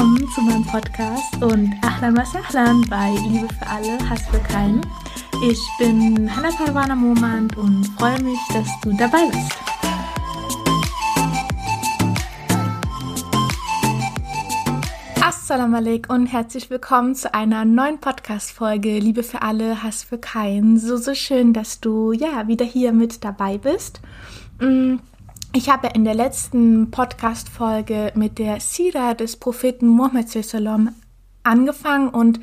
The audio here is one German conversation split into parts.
Willkommen zu meinem Podcast und Ahlan was Ahlan bei Liebe für alle, Hass für keinen. Ich bin Hannah Parwana Momand und freue mich, dass du dabei bist. Assalamu alaikum und herzlich willkommen zu einer neuen Podcast-Folge Liebe für alle, Hass für keinen. So, so schön, dass du ja wieder hier mit dabei bist. Ich habe in der letzten Podcast-Folge mit der Sira des Propheten Muhammad sallam angefangen und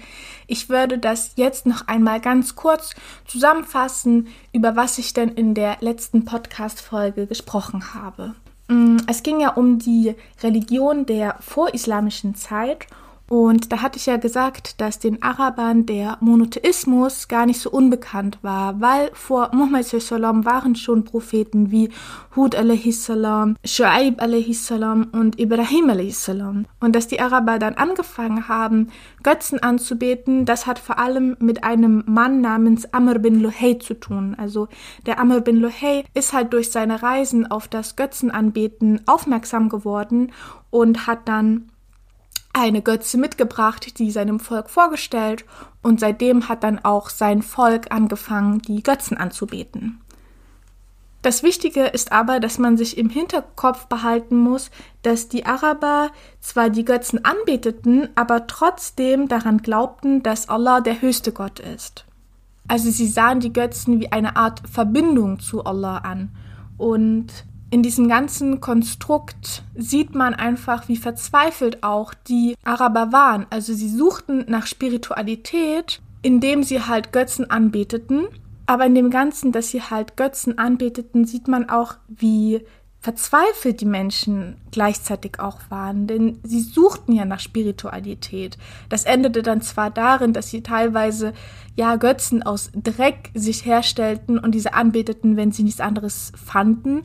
ich würde das jetzt noch einmal ganz kurz zusammenfassen, über was ich denn in der letzten Podcast-Folge gesprochen habe. Mm, es ging ja um die Religion der vorislamischen Zeit und da hatte ich ja gesagt, dass den Arabern der Monotheismus gar nicht so unbekannt war, weil vor Muhammad sallam waren schon Propheten wie Hud a.s., Shu'aib a.s. und Ibrahim a.s. Und dass die Araber dann angefangen haben, Götzen anzubeten, das hat vor allem mit einem Mann namens Amr bin Luhay zu tun. Also der Amr bin Luhay ist halt durch seine Reisen auf das Götzenanbeten aufmerksam geworden und hat dann eine Götze mitgebracht, die seinem Volk vorgestellt und seitdem hat dann auch sein Volk angefangen, die Götzen anzubeten. Das Wichtige ist aber, dass man sich im Hinterkopf behalten muss, dass die Araber zwar die Götzen anbeteten, aber trotzdem daran glaubten, dass Allah der höchste Gott ist. Also sie sahen die Götzen wie eine Art Verbindung zu Allah an. Und in diesem ganzen Konstrukt sieht man einfach, wie verzweifelt auch die Araber waren. Also sie suchten nach Spiritualität, indem sie halt Götzen anbeteten. Aber in dem Ganzen, dass sie halt Götzen anbeteten, sieht man auch, wie verzweifelt die Menschen gleichzeitig auch waren, denn sie suchten ja nach Spiritualität. Das endete dann zwar darin, dass sie teilweise ja Götzen aus Dreck sich herstellten und diese anbeteten, wenn sie nichts anderes fanden,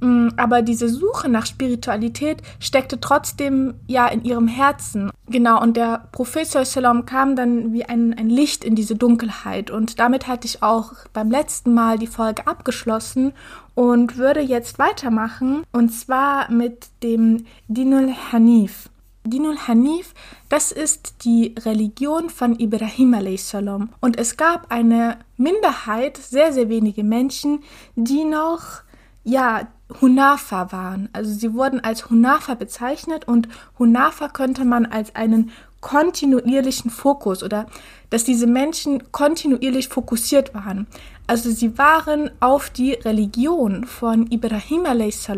aber diese Suche nach Spiritualität steckte trotzdem ja in ihrem Herzen. Genau, und der Prophet Sallam kam dann wie ein, ein Licht in diese Dunkelheit. Und damit hatte ich auch beim letzten Mal die Folge abgeschlossen und würde jetzt weitermachen. Und zwar mit dem Dinul Hanif. Dinul Hanif, das ist die Religion von Ibrahim a.s. Und es gab eine Minderheit, sehr, sehr wenige Menschen, die noch ja, Hunafa waren. Also sie wurden als Hunafa bezeichnet und Hunafa könnte man als einen kontinuierlichen Fokus oder dass diese Menschen kontinuierlich fokussiert waren. Also sie waren auf die Religion von Ibrahim a.s.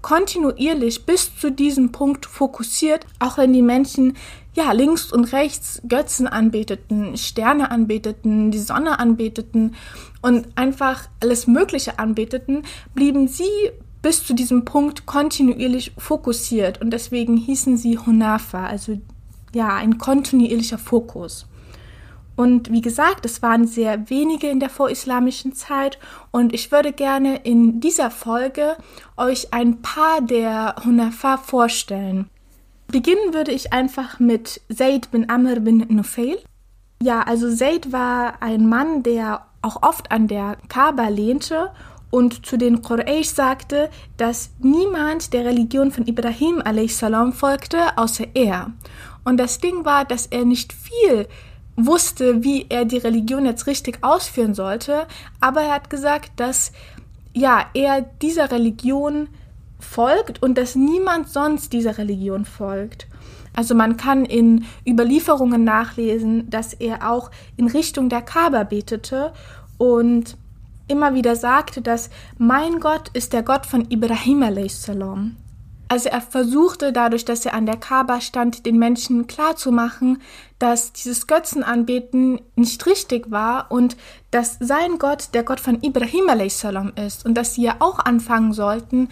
kontinuierlich bis zu diesem Punkt fokussiert, auch wenn die Menschen ja links und rechts Götzen anbeteten, Sterne anbeteten, die Sonne anbeteten und einfach alles Mögliche anbeteten, blieben sie bis zu diesem Punkt kontinuierlich fokussiert und deswegen hießen sie Hunafa, also ja, ein kontinuierlicher Fokus. Und wie gesagt, es waren sehr wenige in der vorislamischen Zeit und ich würde gerne in dieser Folge euch ein paar der Hunafa vorstellen. Beginnen würde ich einfach mit Zaid bin Amr bin Nufail. Ja, also Zaid war ein Mann, der auch oft an der Kaaba lehnte und zu den Quraysh sagte, dass niemand der Religion von Ibrahim a.s. folgte, außer er. Und das Ding war, dass er nicht viel wusste, wie er die Religion jetzt richtig ausführen sollte, aber er hat gesagt, dass ja, er dieser Religion folgt und dass niemand sonst dieser Religion folgt. Also man kann in Überlieferungen nachlesen, dass er auch in Richtung der Kaaba betete und immer wieder sagte, dass mein Gott ist der Gott von Ibrahim a.s. Also er versuchte dadurch, dass er an der Kaaba stand, den Menschen klarzumachen, dass dieses Götzenanbeten nicht richtig war und dass sein Gott der Gott von Ibrahim a.s. ist und dass sie ja auch anfangen sollten,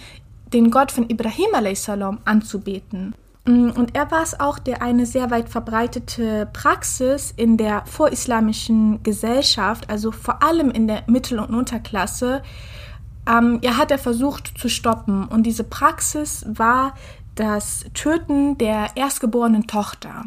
den Gott von Ibrahim a.s. anzubeten. Mm, und er war es auch, der eine sehr weit verbreitete Praxis in der vorislamischen Gesellschaft, also vor allem in der Mittel- und Unterklasse, ähm, er hat er versucht zu stoppen. Und diese Praxis war das Töten der erstgeborenen Tochter.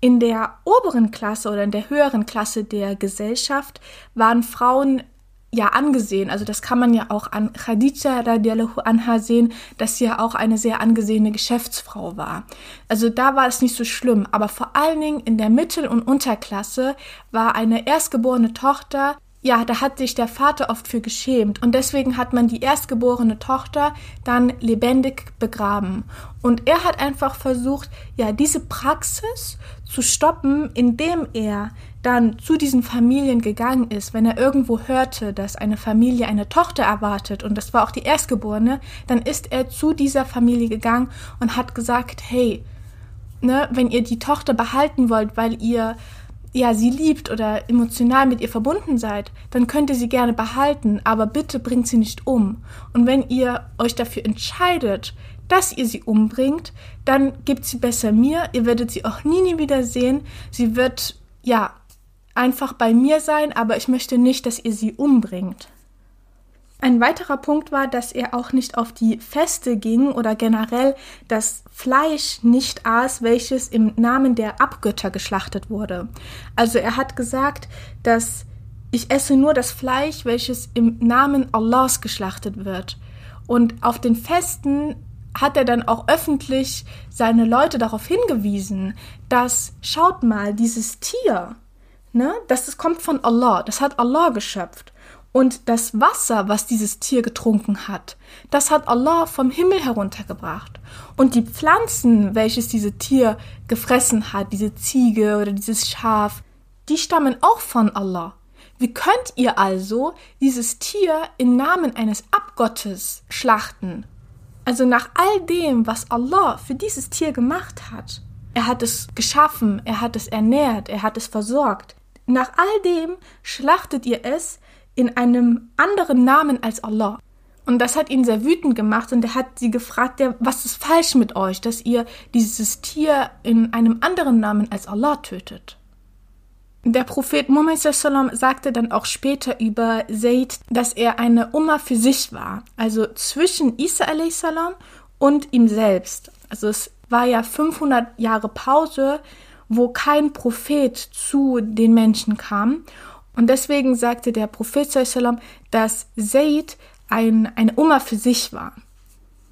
In der oberen Klasse oder in der höheren Klasse der Gesellschaft waren Frauen ja angesehen. Also das kann man ja auch an Khadija radiallahu anha sehen, dass sie ja auch eine sehr angesehene Geschäftsfrau war. Also da war es nicht so schlimm, aber vor allen Dingen in der Mittel- und Unterklasse war eine erstgeborene Tochter ja, da hat sich der Vater oft für geschämt und deswegen hat man die erstgeborene Tochter dann lebendig begraben. Und er hat einfach versucht, ja, diese Praxis zu stoppen, indem er dann zu diesen Familien gegangen ist, wenn er irgendwo hörte, dass eine Familie eine Tochter erwartet und das war auch die Erstgeborene, dann ist er zu dieser Familie gegangen und hat gesagt, hey, ne, wenn ihr die Tochter behalten wollt, weil ihr ja sie liebt oder emotional mit ihr verbunden seid, dann könnt ihr sie gerne behalten, aber bitte bringt sie nicht um. Und wenn ihr euch dafür entscheidet, dass ihr sie umbringt, dann gebt sie besser mir, ihr werdet sie auch nie, nie wieder sehen. Sie wird, ja, einfach bei mir sein, aber ich möchte nicht, dass ihr sie umbringt. Ein weiterer Punkt war, dass er auch nicht auf die Feste ging oder generell das Fleisch nicht aß, welches im Namen der Abgötter geschlachtet wurde. Also er hat gesagt, dass ich esse nur das Fleisch, welches im Namen Allahs geschlachtet wird. Und auf den Festen hat er dann auch öffentlich seine Leute darauf hingewiesen, dass schaut mal, dieses Tier, Ne? Das kommt von Allah, das hat Allah geschöpft. Und das Wasser, was dieses Tier getrunken hat, das hat Allah vom Himmel heruntergebracht. Und die Pflanzen, welches dieses Tier gefressen hat, diese Ziege oder dieses Schaf, die stammen auch von Allah. Wie könnt ihr also dieses Tier im Namen eines Abgottes schlachten? Also nach all dem, was Allah für dieses Tier gemacht hat. Er hat es geschaffen, er hat es ernährt, er hat es versorgt. Nach all dem schlachtet ihr es in einem anderen Namen als Allah. Und das hat ihn sehr wütend gemacht und er hat sie gefragt, ja, was ist falsch mit euch, dass ihr dieses Tier in einem anderen Namen als Allah tötet. Der Prophet Muhammad sagte dann auch später über Zayd, dass er eine Umma für sich war, also zwischen Isa und ihm selbst. Also es war ja 500 Jahre Pause wo kein Prophet zu den Menschen kam. Und deswegen sagte der Prophet dass Zaid ein, eine Oma für sich war.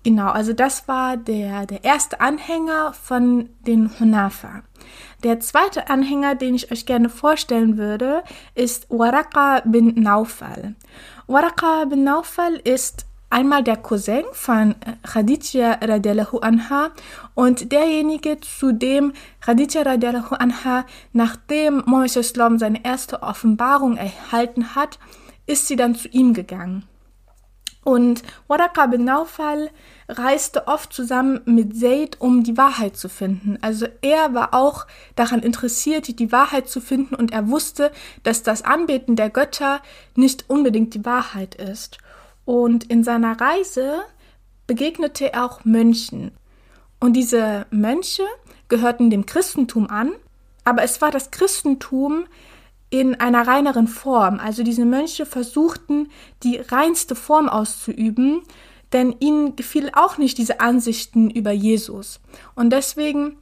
Genau, also das war der, der erste Anhänger von den Hunafa. Der zweite Anhänger, den ich euch gerne vorstellen würde, ist Waraka bin Naufal. Waraka bin Naufal ist einmal der Cousin von Khadija radiallahu anha und derjenige, zu dem Khadija radiallahu anha, nachdem Mohammed seine erste Offenbarung erhalten hat, ist sie dann zu ihm gegangen. Und Waraka bin Naufal reiste oft zusammen mit Zaid, um die Wahrheit zu finden. Also er war auch daran interessiert, die Wahrheit zu finden und er wusste, dass das Anbeten der Götter nicht unbedingt die Wahrheit ist. Und in seiner Reise begegnete er auch Mönchen. Und diese Mönche gehörten dem Christentum an, aber es war das Christentum in einer reineren Form. Also diese Mönche versuchten, die reinste Form auszuüben, denn ihnen gefiel auch nicht diese Ansichten über Jesus. Und deswegen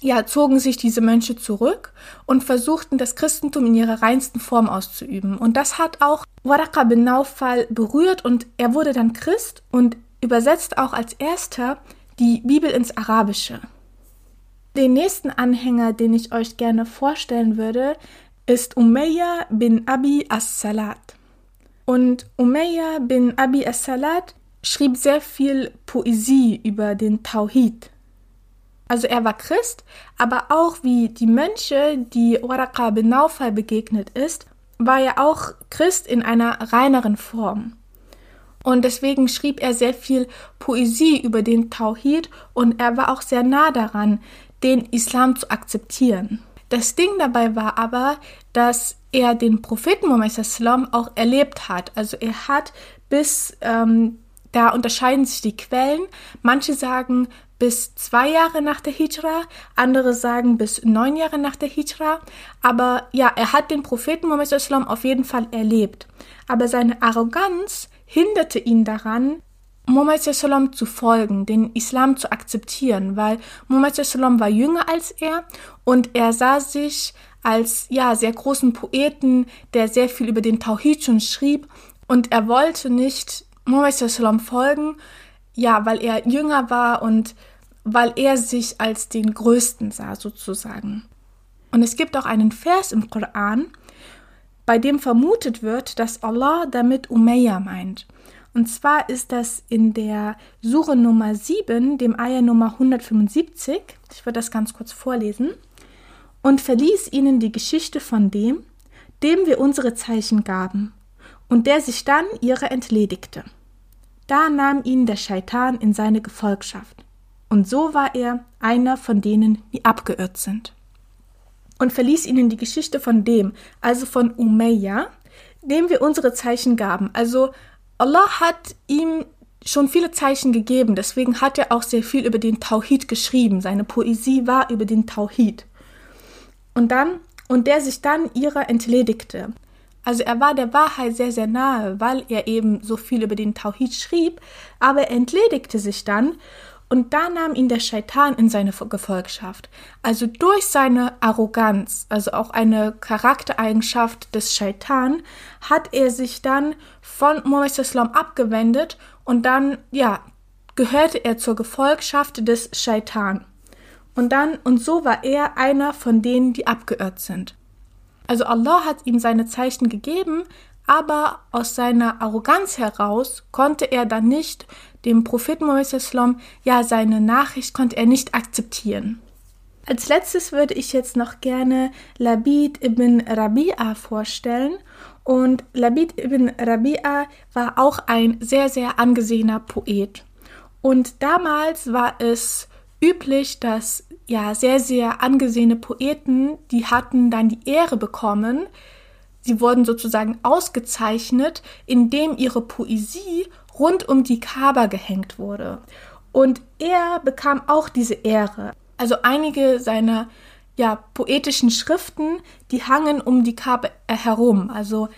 ja, zogen sich diese Mönche zurück und versuchten das Christentum in ihrer reinsten Form auszuüben. Und das hat auch Waraka bin Naufal berührt und er wurde dann Christ und übersetzt auch als erster die Bibel ins Arabische. Den nächsten Anhänger, den ich euch gerne vorstellen würde, ist Umayya bin Abi as-Salat. Und Umayya bin Abi as-Salat schrieb sehr viel Poesie über den Tawhid, also er war Christ, aber auch wie die Mönche, die Waraka bin Naufal begegnet ist, war er auch Christ in einer reineren Form. Und deswegen schrieb er sehr viel Poesie über den Tauhid und er war auch sehr nah daran, den Islam zu akzeptieren. Das Ding dabei war aber, dass er den Propheten Muhammad auch erlebt hat. Also er hat bis, ähm, da unterscheiden sich die Quellen. Manche sagen bis zwei Jahre nach der Hijra, andere sagen bis neun Jahre nach der Hijra. Aber ja, er hat den Propheten Muhammad auf jeden Fall erlebt. Aber seine Arroganz hinderte ihn daran, Muhammad zu folgen, den Islam zu akzeptieren, weil Muhammad war jünger als er und er sah sich als ja sehr großen Poeten, der sehr viel über den Tawhid schon schrieb und er wollte nicht Muhammad folgen, ja, weil er jünger war und weil er sich als den Größten sah sozusagen. Und es gibt auch einen Vers im Koran, bei dem vermutet wird, dass Allah damit Umayya meint. Und zwar ist das in der Sure Nummer 7, dem Ayah Nummer 175. Ich würde das ganz kurz vorlesen. Und verließ ihnen die Geschichte von dem, dem wir unsere Zeichen gaben, und der sich dann ihrer entledigte. Da nahm ihn der Scheitan in seine Gefolgschaft. Und so war er einer von denen, die abgeirrt sind und verließ ihnen die Geschichte von dem, also von Umayya, dem wir unsere Zeichen gaben. Also Allah hat ihm schon viele Zeichen gegeben, deswegen hat er auch sehr viel über den Tauhid geschrieben. Seine Poesie war über den Tauhid. Und dann, und der sich dann ihrer entledigte. Also er war der Wahrheit sehr, sehr nahe, weil er eben so viel über den Tauhid schrieb, aber er entledigte sich dann und da nahm ihn der Scheitan in seine Gefolgschaft. Also durch seine Arroganz, also auch eine Charaktereigenschaft des Scheitan, hat er sich dann von Muhammad Islam abgewendet und dann, ja, gehörte er zur Gefolgschaft des Scheitan. Und dann, und so war er einer von denen, die abgeirrt sind. Also Allah hat ihm seine Zeichen gegeben, aber aus seiner Arroganz heraus konnte er dann nicht dem Propheten Mohammed ja seine Nachricht konnte er nicht akzeptieren. Als letztes würde ich jetzt noch gerne Labid ibn Rabi'a vorstellen. Und Labid ibn Rabi'a war auch ein sehr, sehr angesehener Poet. Und damals war es üblich, dass ja sehr, sehr angesehene Poeten, die hatten dann die Ehre bekommen, sie wurden sozusagen ausgezeichnet, indem ihre Poesie rund um die Kaaba gehängt wurde. Und er bekam auch diese Ehre. Also einige seiner ja, poetischen Schriften, die hangen um die Kaaba herum. Also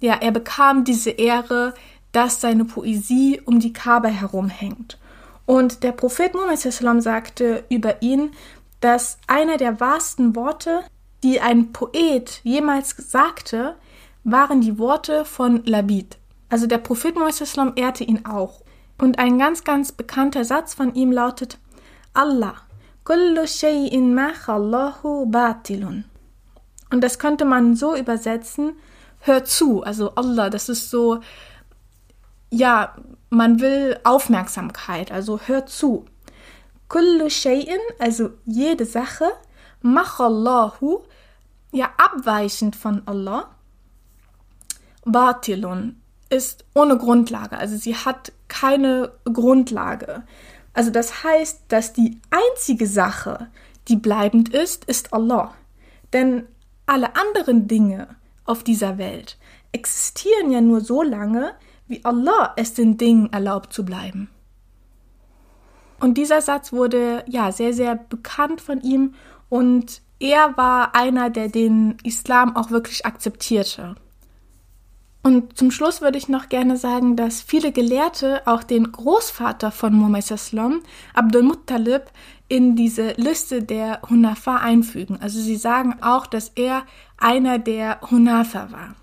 ja, er bekam diese Ehre, dass seine Poesie um die Kaaba herumhängt. Und der Prophet Muhammad sagte über ihn, dass einer der wahrsten Worte, die ein Poet jemals sagte, waren die Worte von Labid. Also der Prophet Muhammad ehrte ihn auch. Und ein ganz, ganz bekannter Satz von ihm lautet Allah, kullu shay'in ma batilun. Und das könnte man so übersetzen, hör zu, also Allah, das ist so, ja, man will Aufmerksamkeit, also hör zu. Kullu shay'in, also jede Sache, machallahu, ja, abweichend von Allah, batilun, ist ohne Grundlage, also sie hat keine Grundlage. Also das heißt, dass die einzige Sache, die bleibend ist, ist Allah. Denn alle anderen Dinge auf dieser Welt existieren ja nur so lange, wie Allah es den Dingen erlaubt zu bleiben. Und dieser Satz wurde ja sehr, sehr bekannt von ihm und er war einer, der den Islam auch wirklich akzeptierte. Und zum Schluss würde ich noch gerne sagen, dass viele Gelehrte auch den Großvater von Muhammad Islam, Abdul Muttalib, in diese Liste der Hunafa einfügen. Also sie sagen auch, dass er einer der Hunafa war.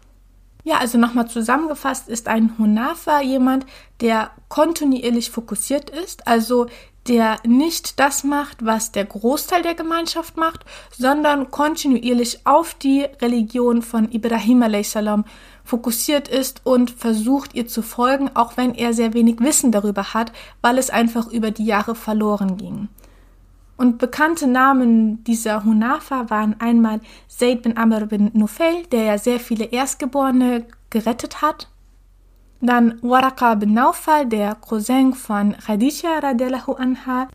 Ja, also nochmal zusammengefasst ist ein Hunafa jemand, der kontinuierlich fokussiert ist, also der nicht das macht, was der Großteil der Gemeinschaft macht, sondern kontinuierlich auf die Religion von Ibrahim a.s fokussiert ist und versucht ihr zu folgen, auch wenn er sehr wenig Wissen darüber hat, weil es einfach über die Jahre verloren ging. Und bekannte Namen dieser Hunafa waren einmal Zayd bin Amr bin Nufel, der ja sehr viele Erstgeborene gerettet hat. Dann Waraka bin Naufal, der Cousin von Khadija radiallahu anha.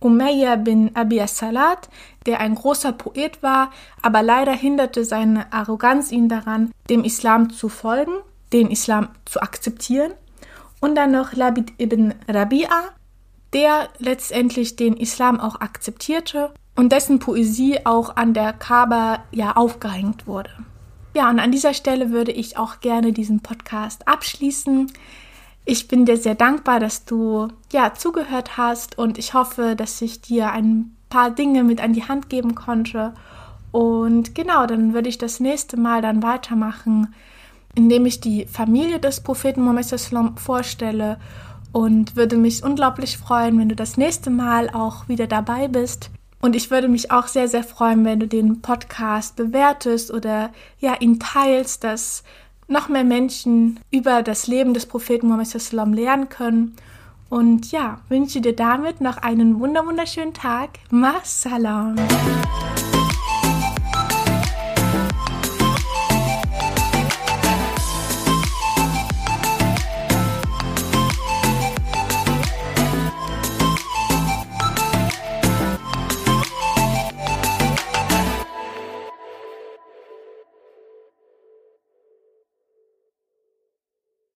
Umayya bin Abi as-Salat, der ein großer Poet war, aber leider hinderte seine Arroganz ihn daran, dem Islam zu folgen, den Islam zu akzeptieren. Und dann noch Labid ibn Rabi'a, der letztendlich den Islam auch akzeptierte und dessen Poesie auch an der Kaaba ja aufgehängt wurde. Ja, und an dieser Stelle würde ich auch gerne diesen Podcast abschließen. Ich bin dir sehr dankbar, dass du ja zugehört hast und ich hoffe, dass ich dir ein paar Dinge mit an die Hand geben konnte. Und genau, dann würde ich das nächste Mal dann weitermachen, indem ich die Familie des Propheten Mohammed vorstelle und würde mich unglaublich freuen, wenn du das nächste Mal auch wieder dabei bist. Und ich würde mich auch sehr, sehr freuen, wenn du den Podcast bewertest oder ja, ihn teilst, dass noch mehr Menschen über das Leben des Propheten Muhammad lernen können. Und ja, wünsche dir damit noch einen wunderschönen Tag. Ma salam.